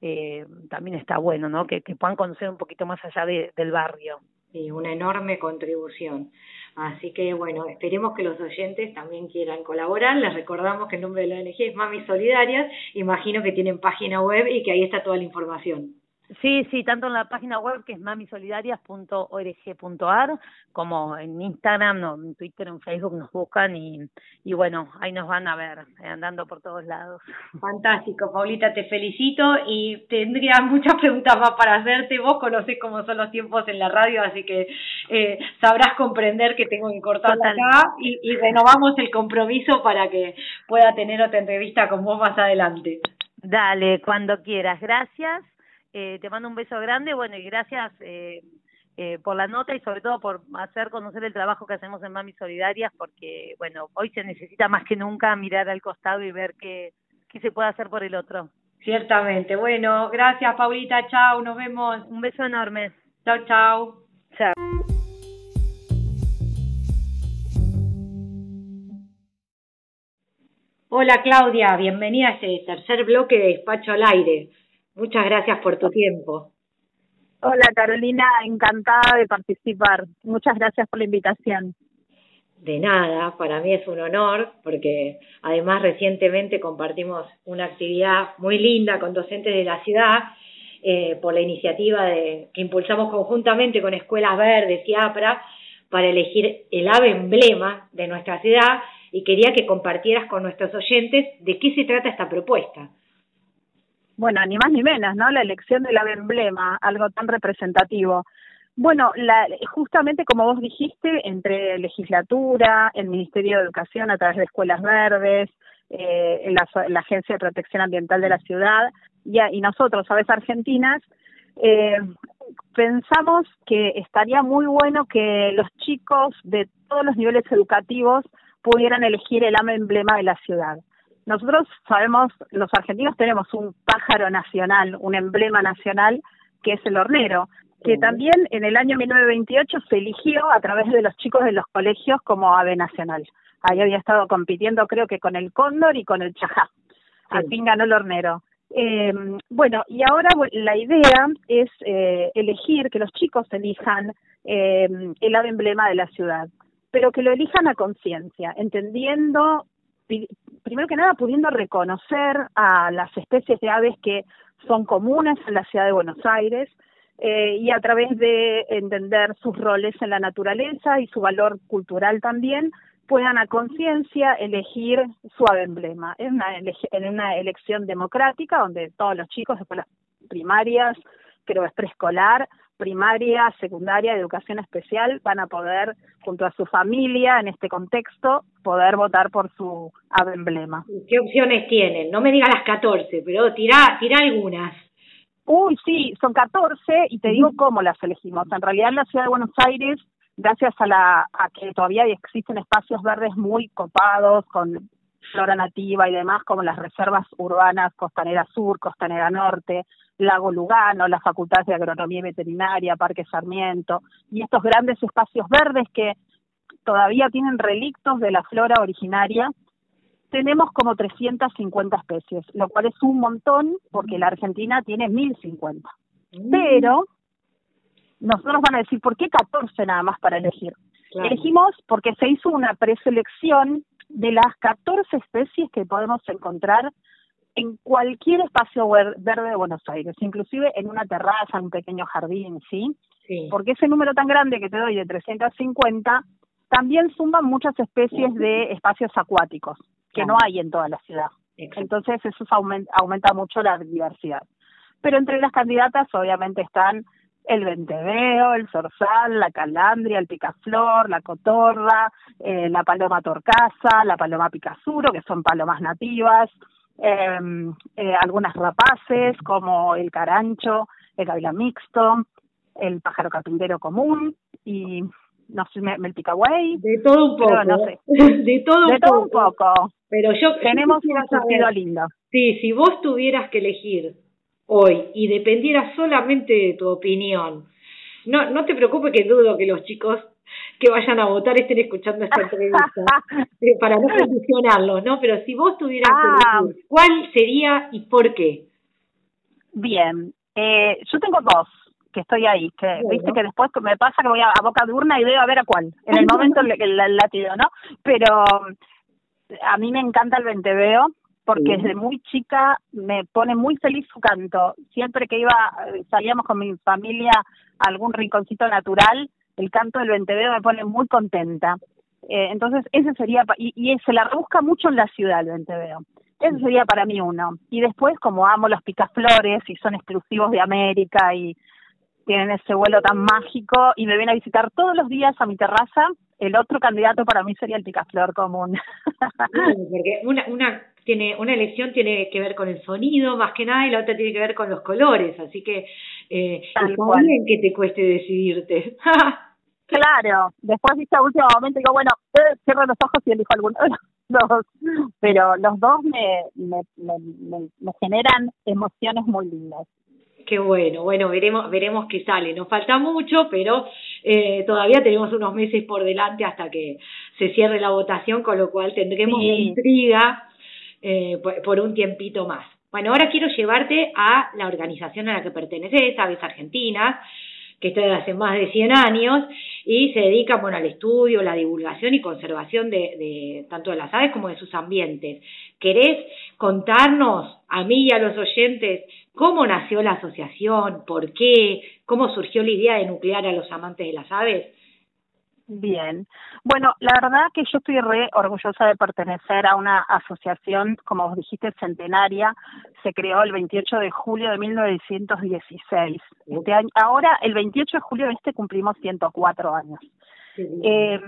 eh, también está bueno, ¿no? Que, que puedan conocer un poquito más allá de, del barrio. Sí, una enorme contribución. Así que bueno, esperemos que los oyentes también quieran colaborar. Les recordamos que el nombre de la ONG es Mami Solidarias. Imagino que tienen página web y que ahí está toda la información. Sí, sí, tanto en la página web que es mamisolidarias.org.ar como en Instagram, no, en Twitter, en Facebook nos buscan y, y bueno, ahí nos van a ver eh, andando por todos lados. Fantástico, Paulita, te felicito y tendría muchas preguntas más para hacerte. Vos conocés cómo son los tiempos en la radio, así que eh, sabrás comprender que tengo que cortar acá y, y renovamos el compromiso para que pueda tener otra entrevista con vos más adelante. Dale, cuando quieras. Gracias eh, te mando un beso grande, bueno, y gracias eh, eh, por la nota y sobre todo por hacer conocer el trabajo que hacemos en Mami Solidarias, porque, bueno, hoy se necesita más que nunca mirar al costado y ver qué, qué se puede hacer por el otro. Ciertamente. Bueno, gracias, Paulita. Chao, nos vemos. Un beso enorme. Chao, chao. Chao. Hola Claudia, bienvenida a este tercer bloque de Despacho al Aire. Muchas gracias por tu tiempo. Hola Carolina, encantada de participar. Muchas gracias por la invitación. De nada, para mí es un honor porque además recientemente compartimos una actividad muy linda con docentes de la ciudad eh, por la iniciativa de, que impulsamos conjuntamente con Escuelas Verdes y APRA para elegir el ave emblema de nuestra ciudad y quería que compartieras con nuestros oyentes de qué se trata esta propuesta bueno, ni más ni menos, ¿no? La elección del ave emblema, algo tan representativo. Bueno, la, justamente como vos dijiste, entre legislatura, el Ministerio de Educación a través de Escuelas Verdes, eh, la, la Agencia de Protección Ambiental de la ciudad y, y nosotros, Aves Argentinas, eh, pensamos que estaría muy bueno que los chicos de todos los niveles educativos pudieran elegir el ave emblema de la ciudad. Nosotros sabemos, los argentinos tenemos un pájaro nacional, un emblema nacional, que es el hornero, que también en el año 1928 se eligió a través de los chicos de los colegios como ave nacional. Ahí había estado compitiendo creo que con el cóndor y con el chajá. Al fin ganó el hornero. Eh, bueno, y ahora la idea es eh, elegir, que los chicos elijan eh, el ave emblema de la ciudad, pero que lo elijan a conciencia, entendiendo, primero que nada, pudiendo reconocer a las especies de aves que son comunes en la ciudad de Buenos Aires, eh, y a través de entender sus roles en la naturaleza y su valor cultural también, puedan a conciencia elegir su ave emblema. Es una, en una elección democrática donde todos los chicos, después las primarias, creo es preescolar, primaria, secundaria, educación especial, van a poder, junto a su familia, en este contexto, poder votar por su ave emblema. ¿Qué opciones tienen? No me diga las 14, pero tira, tira algunas. Uy, sí, son 14 y te digo cómo las elegimos. En realidad en la ciudad de Buenos Aires gracias a, la, a que todavía existen espacios verdes muy copados con flora nativa y demás, como las reservas urbanas Costanera Sur, Costanera Norte, Lago Lugano, la Facultad de Agronomía y Veterinaria, Parque Sarmiento, y estos grandes espacios verdes que todavía tienen relictos de la flora originaria, tenemos como 350 especies, lo cual es un montón porque la Argentina tiene 1050. Mm. Pero nosotros van a decir, ¿por qué 14 nada más para elegir? Elegimos porque se hizo una preselección de las 14 especies que podemos encontrar en cualquier espacio verde de Buenos Aires, inclusive en una terraza, en un pequeño jardín, ¿sí? sí. Porque ese número tan grande que te doy de 350 también suman muchas especies de espacios acuáticos que no hay en toda la ciudad. Entonces eso aumenta, aumenta mucho la diversidad. Pero entre las candidatas obviamente están el venteveo, el zorzal, la calandria, el picaflor, la cotorra, eh, la paloma torcaza, la paloma picazuro, que son palomas nativas, eh, algunas rapaces como el carancho, el gavilán mixto, el pájaro carpintero común y no sé, me, el picahuey. De todo un poco. No sé. De todo un poco. Pero yo tenemos un sentido lindo. Sí, si vos tuvieras que elegir hoy y dependiera solamente de tu opinión. No, no te preocupes que dudo que los chicos que vayan a votar estén escuchando esta entrevista para no condicionarlos, ¿no? Pero si vos tuvieras que ah. elegir, ¿cuál sería y por qué? Bien, eh, yo tengo dos que estoy ahí, que viste que después me pasa que voy a, boca de urna y veo a ver a cuál, en el momento el, el latido, ¿no? Pero a mí me encanta el venteveo, porque desde muy chica me pone muy feliz su canto. Siempre que iba, salíamos con mi familia a algún rinconcito natural, el canto del venteveo me pone muy contenta. Eh, entonces, ese sería, y, y se la rebusca mucho en la ciudad el venteveo. Ese sería para mí uno. Y después, como amo los picaflores y son exclusivos de América y tienen ese vuelo tan mágico y me vienen a visitar todos los días a mi terraza, el otro candidato para mí sería el picaflor común. porque una, una tiene una elección tiene que ver con el sonido más que nada y la otra tiene que ver con los colores, así que eh, bien que te cueste decidirte. claro, después viste a último momento digo, bueno, eh, cierro los ojos y elijo alguno de los dos, pero los dos me, me, me, me generan emociones muy lindas. Qué bueno, bueno, veremos, veremos qué sale. Nos falta mucho, pero eh, todavía tenemos unos meses por delante hasta que se cierre la votación, con lo cual tendremos intriga eh, por, un tiempito más. Bueno, ahora quiero llevarte a la organización a la que perteneces, Aves Argentinas, que está desde hace más de 100 años y se dedica bueno, al estudio, la divulgación y conservación de, de tanto de las aves como de sus ambientes. ¿Querés contarnos a mí y a los oyentes cómo nació la asociación, por qué, cómo surgió la idea de nuclear a los amantes de las aves. Bien, bueno, la verdad que yo estoy re orgullosa de pertenecer a una asociación, como vos dijiste, centenaria. Se creó el 28 de julio de 1916. Este año, ahora, el 28 de julio de este cumplimos 104 años. Eh,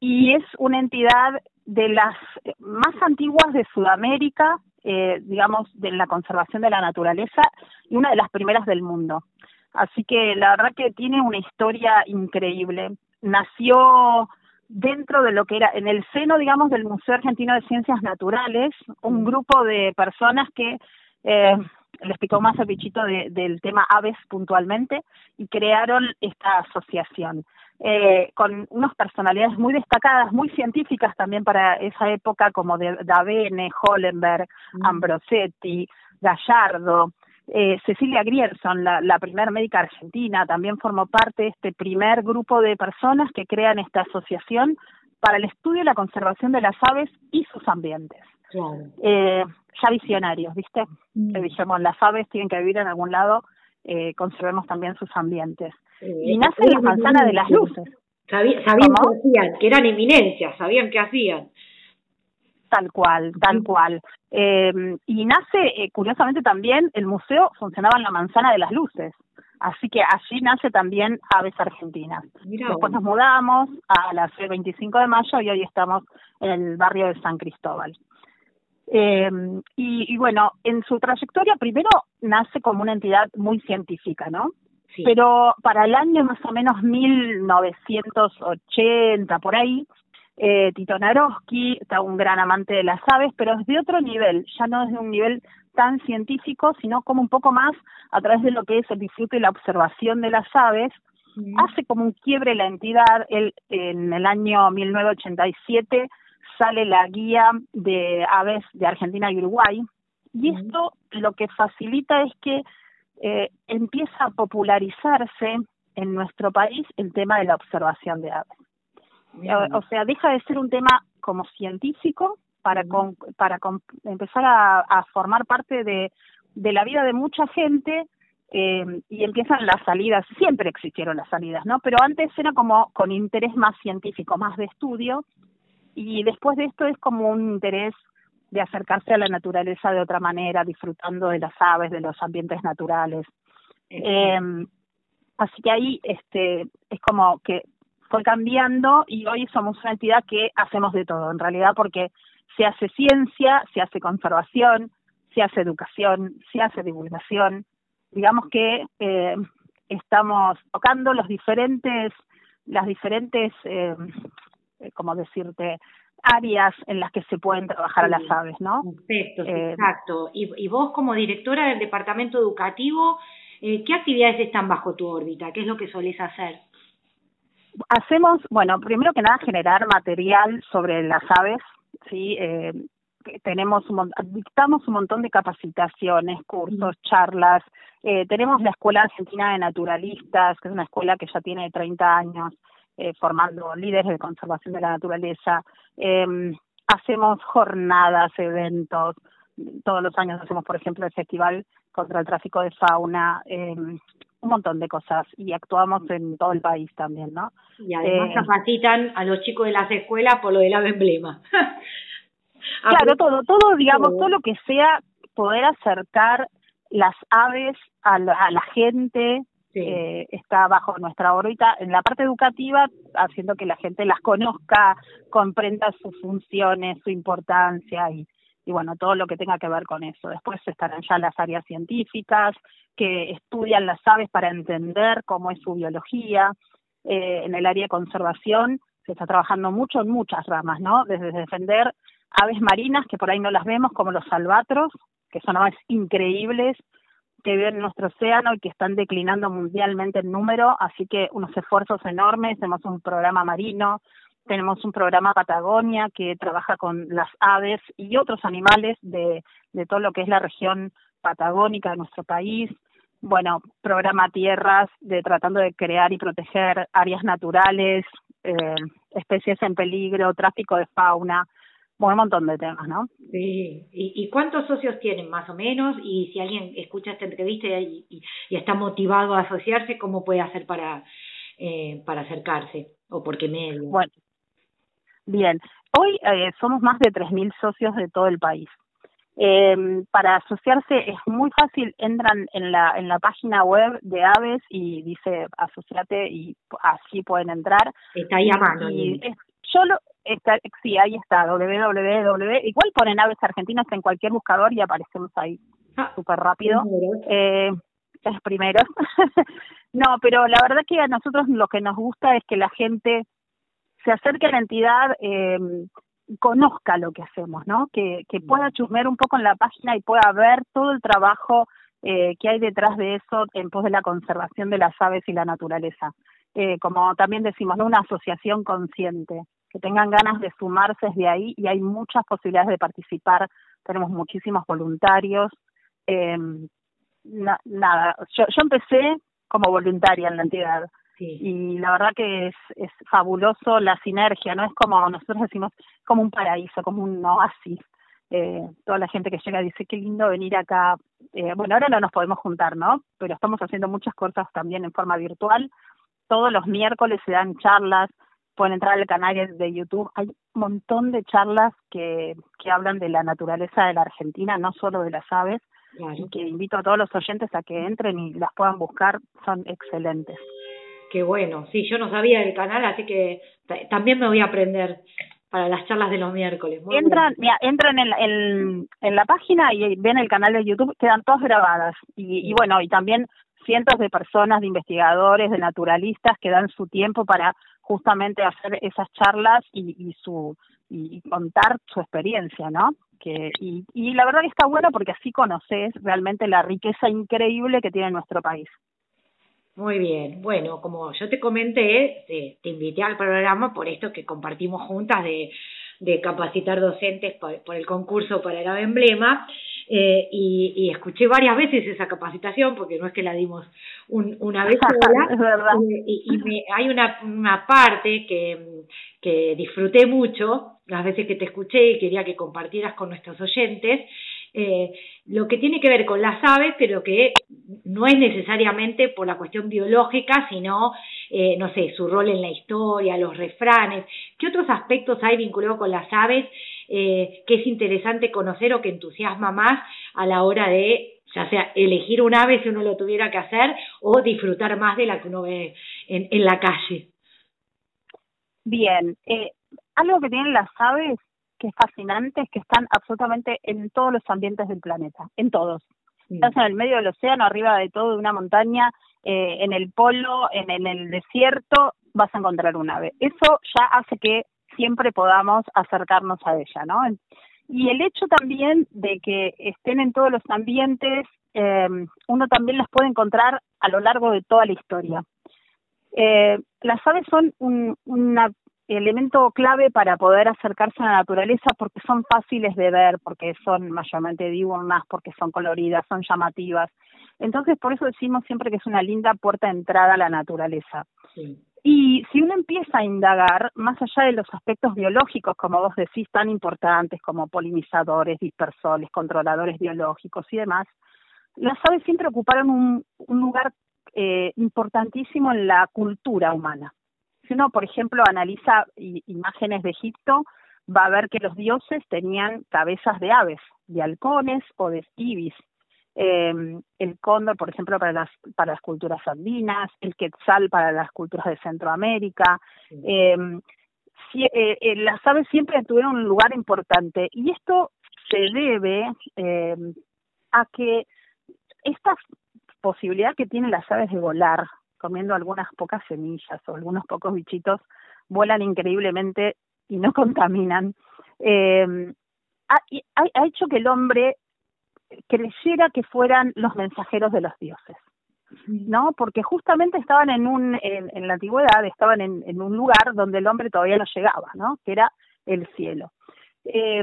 y es una entidad de las más antiguas de Sudamérica, eh, digamos, de la conservación de la naturaleza y una de las primeras del mundo. Así que la verdad que tiene una historia increíble. Nació dentro de lo que era, en el seno, digamos, del Museo Argentino de Ciencias Naturales, un grupo de personas que eh, les picó más el bichito del tema aves puntualmente y crearon esta asociación. eh, con unas personalidades muy destacadas, muy científicas también para esa época, como de Davene, Hollenberg. Ambrosetti, Gallardo, eh, Cecilia Grierson, la, la primera médica argentina, también formó parte de este primer grupo de personas que crean esta asociación para el estudio y la conservación de las aves y sus ambientes. Eh, ya visionarios, ¿viste? Mm. dijimos, las aves tienen que vivir en algún lado, eh, conservemos también sus ambientes. y nace la manzana de las luces. sabían qué hacían, que eran eminencias, sabían qué hacían. Tal cual, tal cual. Eh, y nace, eh, curiosamente también, el museo funcionaba en la Manzana de las Luces. Así que allí nace también Aves Argentinas. Después nos mudamos a la c 25 de mayo y hoy estamos en el barrio de San Cristóbal. Eh, y, y, bueno, en su trayectoria primero nace como una entidad muy científica, ¿no? Pero para el año más o menos 1980, por ahí, eh, Tito Naroski, está un gran amante de las aves, pero es de otro nivel, ya no es de un nivel tan científico, sino como un poco más a través de lo que es el disfrute y la observación de las aves, hace como un quiebre la entidad, él, en el año 1987 sale la guía de aves de Argentina y Uruguay, y esto lo que facilita es que eh, empieza a popularizarse en nuestro país el tema de la observación de aves. O, sea, deja de ser un tema como científico para, para empezar a, formar parte de, de la vida de mucha gente eh, y empiezan las salidas, siempre existieron las salidas, ¿no? Pero antes era como con interés más científico, más de estudio, y después de esto es como un interés de acercarse a la naturaleza de otra manera, disfrutando de las aves, de los ambientes naturales. Eh, así que ahí este es como que fue cambiando y hoy somos una entidad que hacemos de todo, en realidad, porque se hace ciencia, se hace conservación, se hace educación, se hace divulgación. Digamos que eh, estamos tocando los diferentes, las diferentes, eh, como decirte, áreas en las que se pueden trabajar a las aves, ¿no? Perfecto, eh, exacto. Y, y, vos como directora del departamento educativo, eh, ¿qué actividades están bajo tu órbita? ¿Qué es lo que solés hacer? Hacemos, bueno, primero que nada generar material sobre las aves, sí, eh, tenemos un, dictamos un montón de capacitaciones, cursos, charlas. Eh, tenemos la Escuela Argentina de Naturalistas, que es una escuela que ya tiene 30 años eh, formando líderes de conservación de la naturaleza. Eh, hacemos jornadas, eventos. Todos los años hacemos, por ejemplo, el Festival contra el Tráfico de Fauna. Un montón de cosas y actuamos en todo el país también, ¿no? Y además eh, capacitan a los chicos de las escuelas por lo del ave emblema. claro, todo, todo, digamos, todo. lo que sea poder acercar las aves a la, a la gente eh, está bajo nuestra órbita en la parte educativa, haciendo que la gente las conozca, comprenda sus funciones, su importancia y, y bueno, todo lo que tenga que ver con eso. Después estarán ya las áreas científicas que estudian las aves para entender cómo es su biología. Eh, en el área de conservación se está trabajando mucho en muchas ramas, ¿no? Desde defender aves marinas que por ahí no las vemos, como los albatros, que son aves increíbles que viven en nuestro océano y que están declinando mundialmente en número, así que unos esfuerzos enormes, tenemos un programa marino, tenemos un programa Patagonia que trabaja con las aves y otros animales de, de todo lo que es la región patagónica de nuestro país. Bueno, programa Tierras de tratando de crear y proteger áreas naturales, eh, especies en peligro, tráfico de fauna, un montón de temas, ¿no? Sí. ¿Y, ¿Y, cuántos socios tienen más o menos? Y si alguien escucha esta entrevista y, y, y está motivado a asociarse, ¿cómo puede hacer para, eh, para acercarse? ¿O por qué medio? Bueno, Bien, hoy eh, somos más de 3.000 socios de todo el país. Eh, para asociarse es muy fácil, entran en la, en la página web de Aves y dice asociate y así pueden entrar. Está ahí a mano. Y yo lo, está, sí, ahí está, www. Igual ponen Aves Argentinas en cualquier buscador y aparecemos ahí ah, súper rápido. Eh, es primero. no, pero la verdad que a nosotros lo que nos gusta es que la gente se acerque a la entidad, eh, conozca lo que hacemos, ¿no? Que, que pueda chusmear un poco en la página y pueda ver todo el trabajo eh, que hay detrás de eso en pos de la conservación de las aves y la naturaleza. eh, como también decimos, ¿no? una asociación consciente, que tengan ganas de sumarse desde ahí y hay muchas posibilidades de participar, tenemos muchísimos voluntarios. Eh, nada, yo, yo empecé como voluntaria en la entidad. Y la verdad que es, es fabuloso la sinergia, ¿no? Es como nosotros decimos, como un paraíso, como un oasis. Eh, toda la gente que llega dice, qué lindo venir acá. Eh, bueno, ahora no nos podemos juntar, ¿no? Pero estamos haciendo muchas cosas también en forma virtual. Todos los miércoles se dan charlas, pueden entrar al canal de YouTube. Hay un montón de charlas que, que hablan de la naturaleza de la Argentina, no solo de las aves, y que invito a todos los oyentes a que entren y las puedan buscar, son excelentes. Qué bueno, sí, yo no sabía del canal, así que también me voy a aprender para las charlas de los miércoles. entran, mira, entran en, en, la página y ven el canal de YouTube, quedan todas grabadas. Y, y bueno, y también cientos de personas, de investigadores, de naturalistas que dan su tiempo para justamente hacer esas charlas y, y su y contar su experiencia, ¿no? Que, y, y la verdad que está bueno porque así conoces realmente la riqueza increíble que tiene nuestro país. Muy bien, bueno, como yo te comenté, te, te invité al programa por esto que compartimos juntas de, de capacitar docentes por, por el concurso para el emblema eh, y, y, escuché varias veces esa capacitación, porque no es que la dimos un, una vez sola, eh, y, y me, hay una, una parte que, que disfruté mucho, las veces que te escuché y quería que compartieras con nuestros oyentes, eh, lo que tiene que ver con las aves, pero que no es necesariamente por la cuestión biológica, sino, eh, no sé, su rol en la historia, los refranes. ¿Qué otros aspectos hay vinculados con las aves eh, que es interesante conocer o que entusiasma más a la hora de, ya sea elegir un ave si uno lo tuviera que hacer o disfrutar más de la que uno ve en, la calle? Bien, eh, algo que tienen las aves que es fascinante es que están absolutamente en todos los ambientes del planeta, en todos. Estás en el medio del océano, arriba de todo, de una montaña, eh, en el polo, en, en el desierto, vas a encontrar un ave. Eso ya hace que siempre podamos acercarnos a ella, ¿no? Y el hecho también de que estén en todos los ambientes, eh, uno también las puede encontrar a lo largo de toda la historia. Eh, las aves son un una elemento clave para poder acercarse a la naturaleza porque son fáciles de ver, porque son mayormente diurnas, porque son coloridas, son llamativas. Entonces, por eso decimos siempre que es una linda puerta de entrada a la naturaleza. Sí. Y si uno empieza a indagar, más allá de los aspectos biológicos, como vos decís, tan importantes como polinizadores, dispersores, controladores biológicos y demás, las aves siempre ocuparon un, un lugar eh, importantísimo en la cultura humana. Si uno, por ejemplo, analiza imágenes de Egipto, va a ver que los dioses tenían cabezas de aves, de halcones o de ibis, eh, el cóndor, por ejemplo, para las, para las culturas andinas, el quetzal para las culturas de Centroamérica. Eh, si, eh, eh, las aves siempre tuvieron un lugar importante y esto se debe eh, a que esta posibilidad que tienen las aves de volar, comiendo algunas pocas semillas o algunos pocos bichitos, vuelan increíblemente y no contaminan, eh, ha, hecho que el hombre creyera que fueran los mensajeros de los dioses. ¿no? Porque justamente estaban en un, en, en la antigüedad, estaban en, en, un lugar donde el hombre todavía no llegaba, ¿no? Que era el cielo. Eh,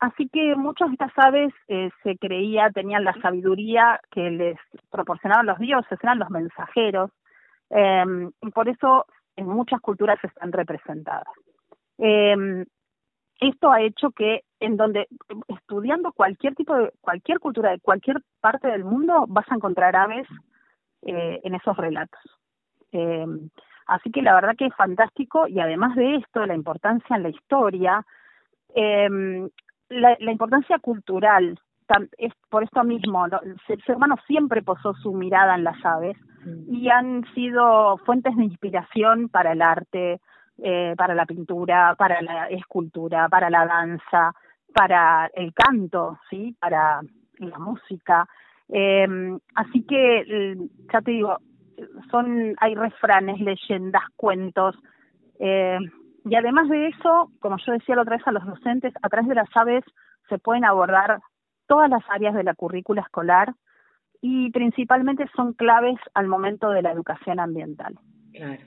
así que muchas de estas aves eh, se creía, tenían la sabiduría que les proporcionaban los dioses, eran los mensajeros, y por eso en muchas culturas están representadas. Eh, esto ha hecho que en donde estudiando cualquier tipo de cualquier cultura de cualquier parte del mundo vas a encontrar aves eh, en esos relatos eh, así que la verdad que es fantástico y además de esto la importancia en la historia la, importancia cultural es por esto mismo el ser humano siempre posó su mirada en las aves y han sido fuentes de inspiración para el arte eh, para la pintura, para la escultura, para la danza, para el canto, sí, para la música. Eh, así que ya te digo, son hay refranes, leyendas, cuentos. Eh, y además de eso, como yo decía la otra vez a los docentes, a través de las aves se pueden abordar todas las áreas de la currícula escolar y principalmente son claves al momento de la educación ambiental.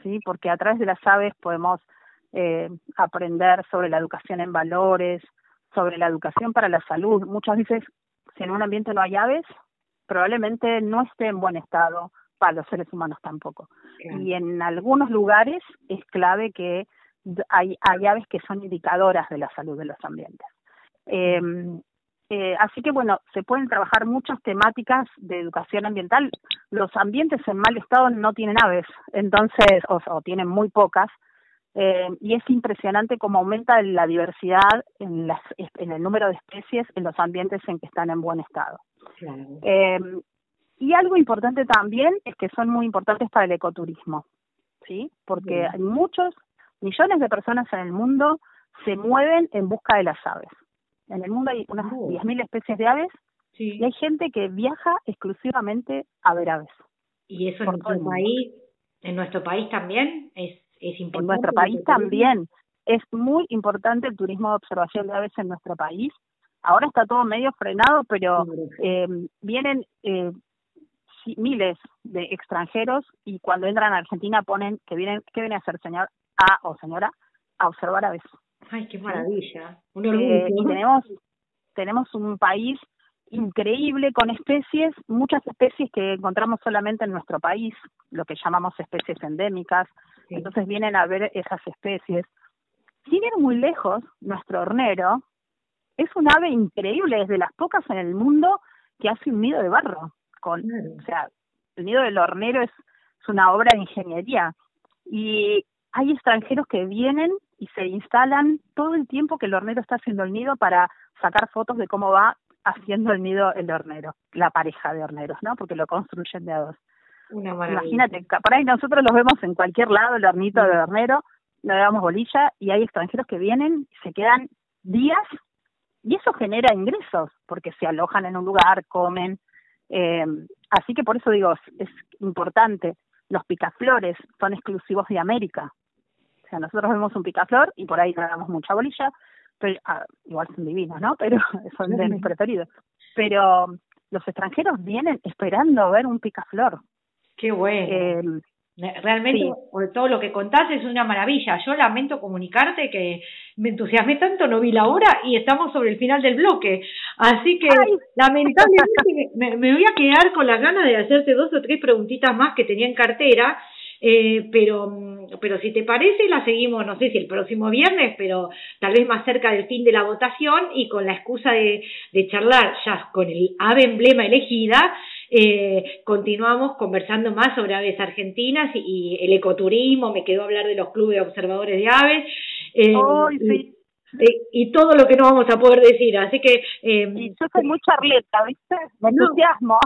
¿sí? Porque a través de las aves podemos eh, aprender sobre la educación en valores, sobre la educación para la salud. Muchas veces, si en un ambiente no hay aves, probablemente no esté en buen estado para los seres humanos tampoco. Y en algunos lugares es clave que hay, hay aves que son indicadoras de la salud de los ambientes. Eh, eh, así que bueno, se pueden trabajar muchas temáticas de educación ambiental. Los ambientes en mal estado no tienen aves, entonces, o, tienen muy pocas, eh, y es impresionante cómo aumenta la diversidad en, las, en el número de especies en los ambientes en que están en buen estado. Eh, y algo importante también es que son muy importantes para el ecoturismo, ¿sí? Porque hay muchos, millones de personas en el mundo se mueven en busca de las aves. En el mundo hay unas 10.000 especies de aves y hay gente que viaja exclusivamente a ver aves. ¿Y eso en nuestro país, en nuestro país también es, es importante? En nuestro país también. Es muy importante el turismo de observación de aves en nuestro país. Ahora está todo medio frenado, pero eh, vienen eh, miles de extranjeros y cuando entran a Argentina ponen que vienen, ¿qué viene a hacer señor A o señora? A observar aves. Ay, qué maravilla. Un orgullo. Eh, tenemos, tenemos un país increíble con especies, muchas especies que encontramos solamente en nuestro país, lo que llamamos especies endémicas. Entonces vienen a ver esas especies. Sin ir muy lejos, nuestro hornero es un ave increíble, es de las pocas en el mundo que hace un nido de barro. Con, O sea, el nido del hornero es, es una obra de ingeniería. Y hay extranjeros que vienen y se instalan todo el tiempo que el hornero está haciendo el nido para sacar fotos de cómo va haciendo el nido el hornero, la pareja de horneros, ¿no? Porque lo construyen de a dos. Imagínate, por ahí nosotros los vemos en cualquier lado, el hornito del hornero, le damos bolilla y hay extranjeros que vienen, se quedan días y eso genera ingresos porque se alojan en un lugar, comen. Eh, así que por eso digo, es importante. Los picaflores son exclusivos de América. Sea, nosotros vemos un picaflor y por ahí no damos mucha bolilla, pero ah, igual son divinos, ¿no? Pero son de mis preferidos. Pero los extranjeros vienen esperando ver un picaflor. Qué bueno. Eh, Realmente todo lo que contás es una maravilla. Yo lamento comunicarte que me entusiasmé tanto, no vi la hora y estamos sobre el final del bloque. Así que lamentablemente me, me, voy a quedar con las ganas de hacerte dos o tres preguntitas más que tenía en cartera eh, pero, pero si te parece, la seguimos, no sé si el próximo viernes, pero tal vez más cerca del fin de la votación y con la excusa de, de charlar ya con el ave emblema elegida, eh, continuamos conversando más sobre aves argentinas y, el ecoturismo, me quedó hablar de los clubes observadores de aves. Eh, y, todo lo que no vamos a poder decir, así que... Eh, yo soy muy charleta, ¿viste? Me entusiasmo.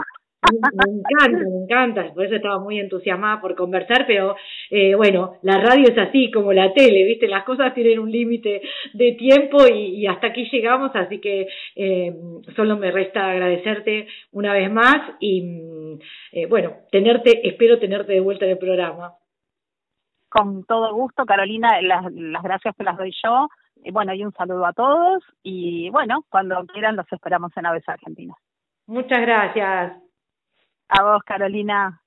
Me, encanta, me encanta, por eso estaba muy entusiasmada por conversar, pero eh, bueno, la radio es así como la tele, ¿viste? Las cosas tienen un límite de tiempo y, hasta aquí llegamos, así que eh, solo me resta agradecerte una vez más y eh, bueno, tenerte, espero tenerte de vuelta en el programa. Con todo gusto, Carolina, las, las gracias que las doy yo. Y bueno, y un saludo a todos y bueno, cuando quieran los esperamos en Aves Argentinas. Muchas gracias. A vos, Carolina.